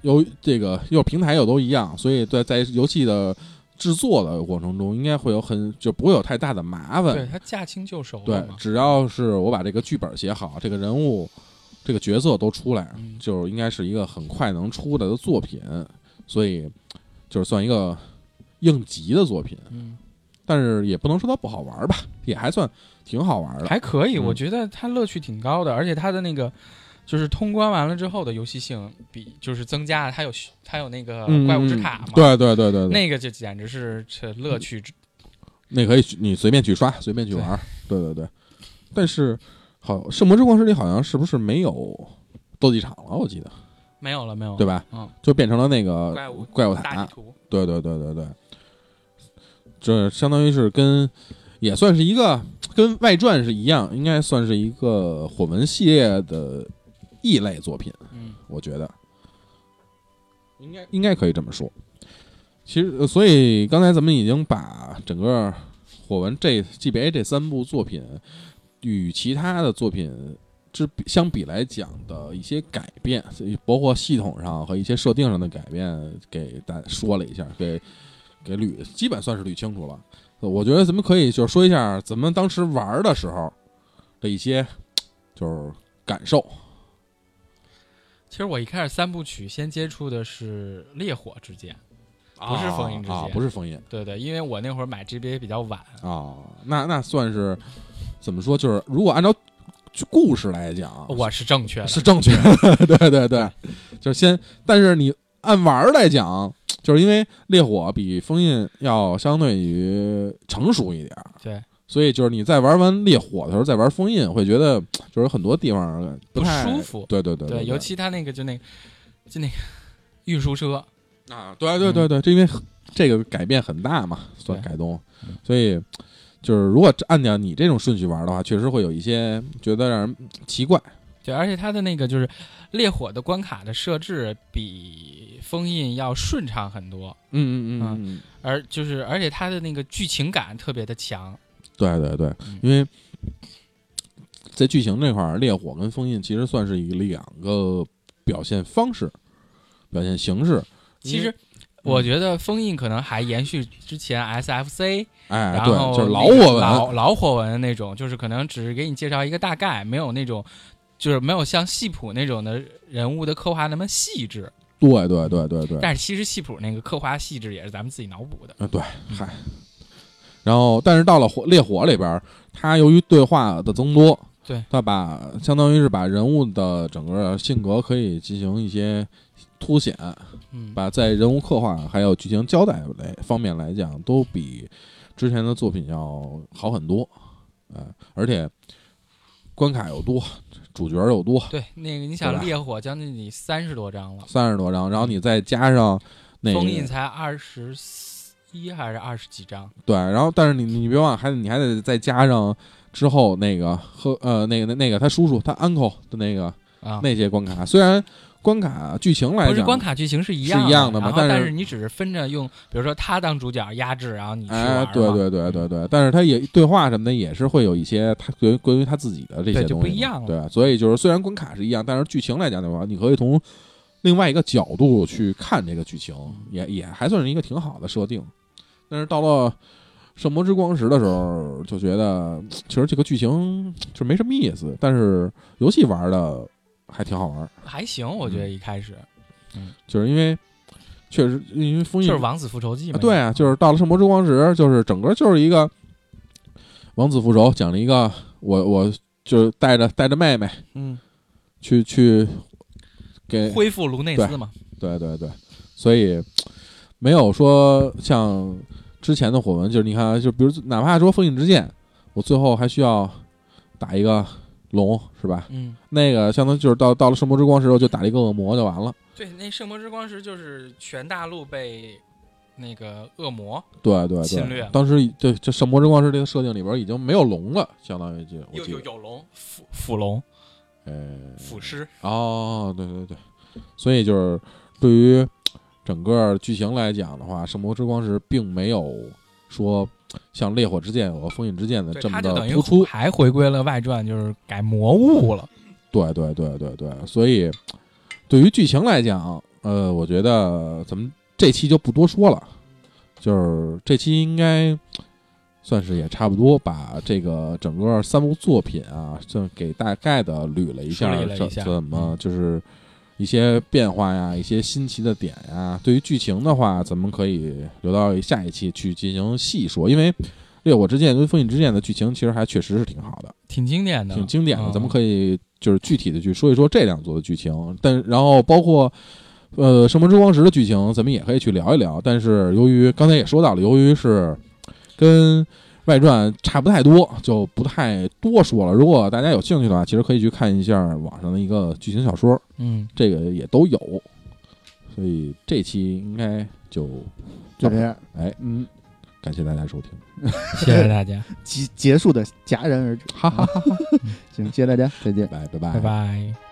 由这个又平台又都一样，所以在在游戏的制作的过程中，应该会有很就不会有太大的麻烦，对他驾轻就熟对只要是我把这个剧本写好，这个人物、这个角色都出来，嗯就应该是一个很快能出来的作品，所以就是算一个应急的作品。嗯，但是也不能说它不好玩吧，也还算挺好玩的。还可以，嗯我觉得它乐趣挺高的，而且它的那个就是通关完了之后的游戏性比就是增加了，它有它有那个嗯怪物之嗯塔嘛，对对对对对，那个就简直是这乐趣之那可以你随便去刷，随便去玩。对对对，但是好《圣魔之光石》里好像是不是没有斗技场了？我记得没有了，没有了，对吧？嗯，就变成了那个怪物怪物塔对对对对对，这相当于是跟也算是一个跟外传是一样，应该算是一个火纹系列的异类作品，嗯，我觉得应该应该可以这么说。其实，呃所以刚才咱们已经把整个火纹这 GBA 这三部作品与其他的作品之相比来讲的一些改变，包括系统上和一些设定上的改变，给大家说了一下，给给捋，基本算是捋清楚了。呃我觉得咱们可以就是说一下咱们当时玩的时候的一些就是感受。其实我一开始三部曲先接触的是烈火之剑，不是封印之啊，剑不是封印对对，因为我那会儿买 GBA 比较晚，啊，那那算是怎么说？就是如果按照故事来讲，我是正确的，是正确的，对对对，就是先，但是你按玩儿来讲，就是因为烈火比封印要相对于成熟一点儿，对，所以就是你在玩完烈火的时候，再玩封印，会觉得就是很多地方不不太舒服。对对对对，尤其他那个就那就那个运输车，啊，对对对对，这因为这个改变很大嘛，算对改动。嗯，所以就是如果按照你这种顺序玩的话，确实会有一些觉得让人奇怪。对，而且它的那个就是烈火的关卡的设置比封印要顺畅很多，嗯嗯嗯嗯，而就是而且它的那个剧情感特别的强，对对对，嗯。因为在剧情这块儿，烈火跟封印其实算是一两个表现方式、表现形式。其实我觉得封印可能还延续之前 SFC，哎，然后对，就是老那个火文，老老火文的那种，就是可能只是给你介绍一个大概，没有那种就是没有像系谱那种的人物的刻画那么细致。对对对对对，但是其实戏谱那个刻画细致也是咱们自己脑补的。啊对，嗨。然后，但是到了火烈火里边儿，它由于对话的增多，对，它把相当于是把人物的整个性格可以进行一些凸显，嗯，把在人物刻画还有剧情交代来方面来讲，都比之前的作品要好很多，呃，而且关卡又多，主角又多，对，那个你想烈火将近你三十多张了，三十多张，然后你再加上那个封印才二十一还是二十几张？对，然后但是你你别忘了，还得你还得再加上之后那个和呃那个那那个他叔叔他 uncle 的那个啊，那些关卡，虽然关卡剧情来不是讲关卡剧情是一是样一样的嘛但是但是你只是分着用，比如说他当主角压制，然后你去玩哎，对对对对对，但是他也对话什么的也是会有一些他关于关于他自己的这些就东西嘛不一样了。对，所以就是虽然关卡是一样，但是剧情来讲的话，你可以从另外一个角度去看这个剧情，也也还算是一个挺好的设定。但是到了圣魔之光石的时候，就觉得其实这个剧情就没什么意思，但是游戏玩的还挺好玩，还行，我觉得嗯一开始就是因为确实因为封印就是王子复仇记嘛。啊对啊，就是到了圣魔之光时，就是整个就是一个王子复仇，讲了一个我我就是带着带着妹妹嗯，去去给恢复卢内斯嘛。对对对，所以没有说像之前的火纹，就是你看，就比如哪怕说封印之剑，我最后还需要打一个龙是吧？嗯，那个相当于就是到到了圣魔之光时候就打了一个恶魔就完了。对，那圣魔之光石就是全大陆被那个恶魔，对对侵略对，当时对这《圣魔之光》石这个设定里边已经没有龙了，相当于就我有，有有龙，腐腐龙，呃，腐尸，哦，对对对，所以就是对于整个剧情来讲的话，《圣魔之光》石并没有说像《烈火之剑》和《封印之剑》的，这么的突出。还回归了外传，就是改魔物了。对对对对对，所以对于剧情来讲，呃，我觉得咱们这期就不多说了，就是这期应该算是也差不多把这个整个三部作品啊，就给大概的捋了一下，怎么嗯就是一些变化呀，一些新奇的点呀。对于剧情的话，咱们可以留到下一期去进行细说，因为。烈火之剑跟封印之剑的剧情其实还确实是挺好的，挺经典的，挺经典的。嗯咱们可以就是具体的去说一说这两座的剧情，但然后包括呃《圣魔之光石》的剧情，咱们也可以去聊一聊。但是由于刚才也说到了，由于是跟外传差不太多，就不太多说了。如果大家有兴趣的话，其实可以去看一下网上的一个剧情小说，嗯，这个也都有。所以这期应该就就这样，哎，嗯，感谢大家收听，谢谢大家，结结束的戛然而止。哈哈哈哈，行，谢谢大家，再见。拜拜拜拜。